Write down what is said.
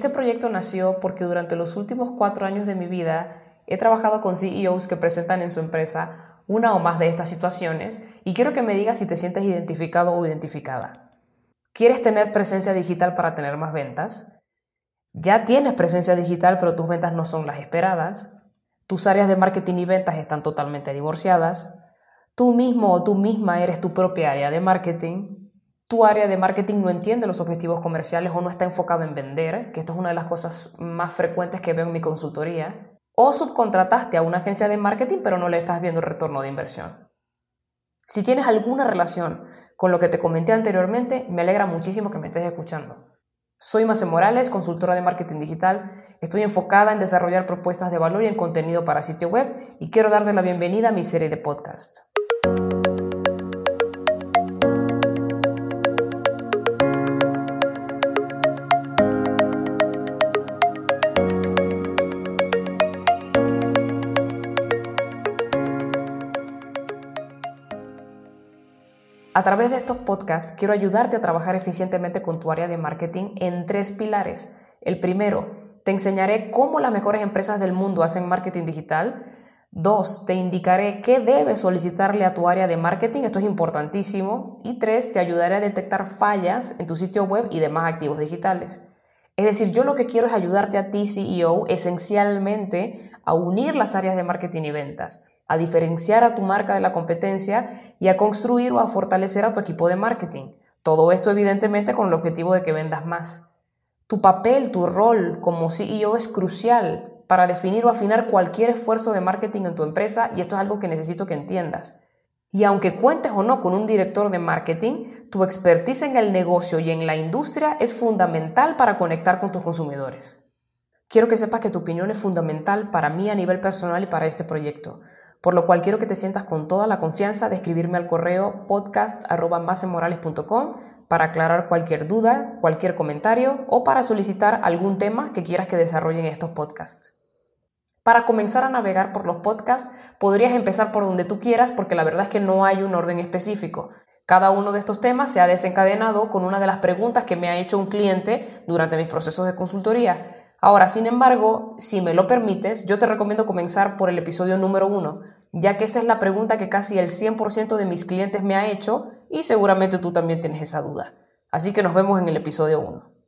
Este proyecto nació porque durante los últimos cuatro años de mi vida he trabajado con CEOs que presentan en su empresa una o más de estas situaciones y quiero que me digas si te sientes identificado o identificada. ¿Quieres tener presencia digital para tener más ventas? ¿Ya tienes presencia digital pero tus ventas no son las esperadas? ¿Tus áreas de marketing y ventas están totalmente divorciadas? ¿Tú mismo o tú misma eres tu propia área de marketing? Tu área de marketing no entiende los objetivos comerciales o no está enfocado en vender, que esto es una de las cosas más frecuentes que veo en mi consultoría, o subcontrataste a una agencia de marketing pero no le estás viendo el retorno de inversión. Si tienes alguna relación con lo que te comenté anteriormente, me alegra muchísimo que me estés escuchando. Soy Mace Morales, consultora de marketing digital. Estoy enfocada en desarrollar propuestas de valor y en contenido para sitio web y quiero darte la bienvenida a mi serie de podcast. A través de estos podcasts quiero ayudarte a trabajar eficientemente con tu área de marketing en tres pilares. El primero, te enseñaré cómo las mejores empresas del mundo hacen marketing digital. Dos, te indicaré qué debes solicitarle a tu área de marketing, esto es importantísimo. Y tres, te ayudaré a detectar fallas en tu sitio web y demás activos digitales. Es decir, yo lo que quiero es ayudarte a ti, CEO, esencialmente a unir las áreas de marketing y ventas a diferenciar a tu marca de la competencia y a construir o a fortalecer a tu equipo de marketing. Todo esto evidentemente con el objetivo de que vendas más. Tu papel, tu rol como CEO es crucial para definir o afinar cualquier esfuerzo de marketing en tu empresa y esto es algo que necesito que entiendas. Y aunque cuentes o no con un director de marketing, tu expertise en el negocio y en la industria es fundamental para conectar con tus consumidores. Quiero que sepas que tu opinión es fundamental para mí a nivel personal y para este proyecto por lo cual quiero que te sientas con toda la confianza de escribirme al correo podcast.basemorales.com para aclarar cualquier duda, cualquier comentario o para solicitar algún tema que quieras que desarrolle en estos podcasts. Para comenzar a navegar por los podcasts, podrías empezar por donde tú quieras porque la verdad es que no hay un orden específico. Cada uno de estos temas se ha desencadenado con una de las preguntas que me ha hecho un cliente durante mis procesos de consultoría Ahora, sin embargo, si me lo permites, yo te recomiendo comenzar por el episodio número uno, ya que esa es la pregunta que casi el 100% de mis clientes me ha hecho y seguramente tú también tienes esa duda. Así que nos vemos en el episodio 1.